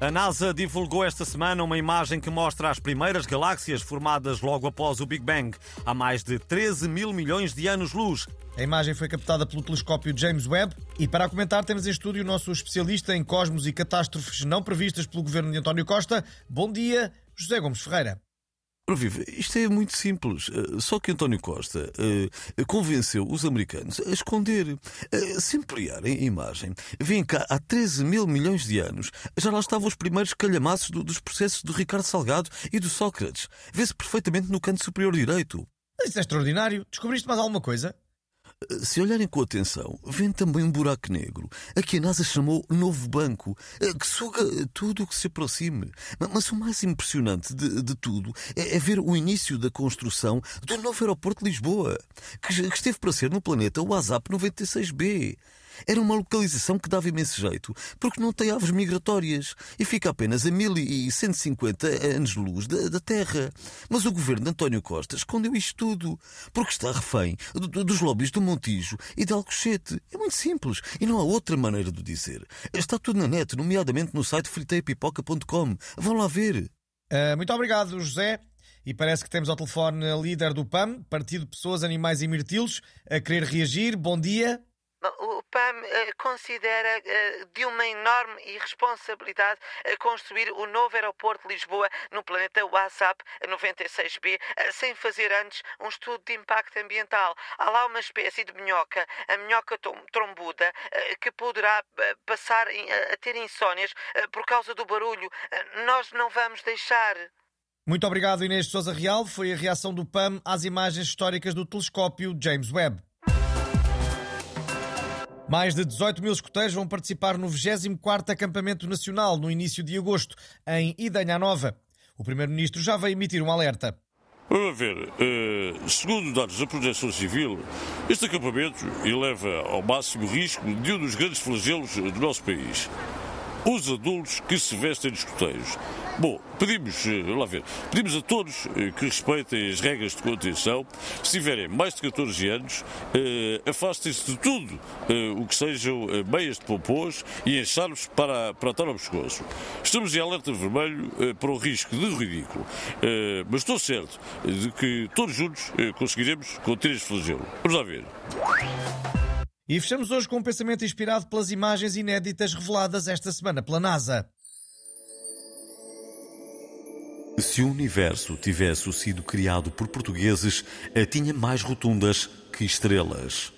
A NASA divulgou esta semana uma imagem que mostra as primeiras galáxias formadas logo após o Big Bang, há mais de 13 mil milhões de anos-luz. A imagem foi captada pelo telescópio James Webb e para comentar temos em estúdio o nosso especialista em cosmos e catástrofes não previstas pelo governo de António Costa. Bom dia, José Gomes Ferreira. Vive, isto é muito simples. Eh, só que António Costa uh, convenceu os americanos a esconder. Uh, se ampliarem a imagem, vem cá há 13 mil milhões de anos. Já lá estavam os primeiros calhamaços do, dos processos do Ricardo Salgado e do Sócrates. Vê-se perfeitamente no canto superior direito. Isso é extraordinário. Descobriste mais alguma coisa? Se olharem com atenção, vem também um buraco negro, a que a NASA chamou Novo Banco, eh, que suga tudo o que se aproxime. Mas o mais impressionante de, de tudo é, é, ver o início da construção do novo aeroporto de Lisboa, que, que esteve para ser no planeta WhatsApp 96B. Era uma localização que dava imenso jeito, porque não tem aves migratórias e fica apenas a 1150 anos-luz da, da, Terra. Mas o governo de António Costa escondeu isto tudo, porque está refém do, do, dos lobbies do Montijo e de Alcochete. É muito simples e não há outra maneira de dizer. Está tudo na net, nomeadamente no site friteipipoca.com. Vão lá ver. Uh, muito obrigado, José. E parece que temos ao telefone a líder do PAM, Partido Pessoas, Animais e Mirtilos, a querer reagir. Bom dia. PAM uh, considera uh, de uma enorme irresponsabilidade uh, construir o novo aeroporto de Lisboa no planeta WhatsApp 96B sem fazer antes um estudo de impacto ambiental. Há lá uma espécie de minhoca, a minhoca trombuda, que poderá passar a ter insónias por causa do barulho. Nós não vamos deixar. Muito obrigado, Inês de Sousa Real. Foi a reação do PAM às imagens históricas do telescópio James Webb. Mais de 18 mil escuteiros vão participar no 24º Acampamento Nacional no início de agosto, em Idanha Nova. O Primeiro-Ministro já veio emitir um alerta. Vamos ver, uh, segundo dados da Proteção Civil, este acampamento eleva ao máximo risco de um dos grandes flagelos do nosso país os adultos que se vestem de escoteiros. Bom, pedimos, eh, lá ver, pedimos a todos eh, que respeitem as regras de contenção. Se tiverem mais de 14 anos, eh, afastem-se de tudo o que sejam meias de popôs e enxarpes para, para atar ao pescoço. Estamos em alerta vermelho para o risco de ridículo, mas estou certo de que todos juntos conseguiremos conter este flagelo. Vamos lá ver. E fechamos hoje com um pensamento inspirado pelas imagens inéditas reveladas esta semana pela NASA. Se o universo tivesse sido criado por portugueses, tinha mais rotundas que estrelas.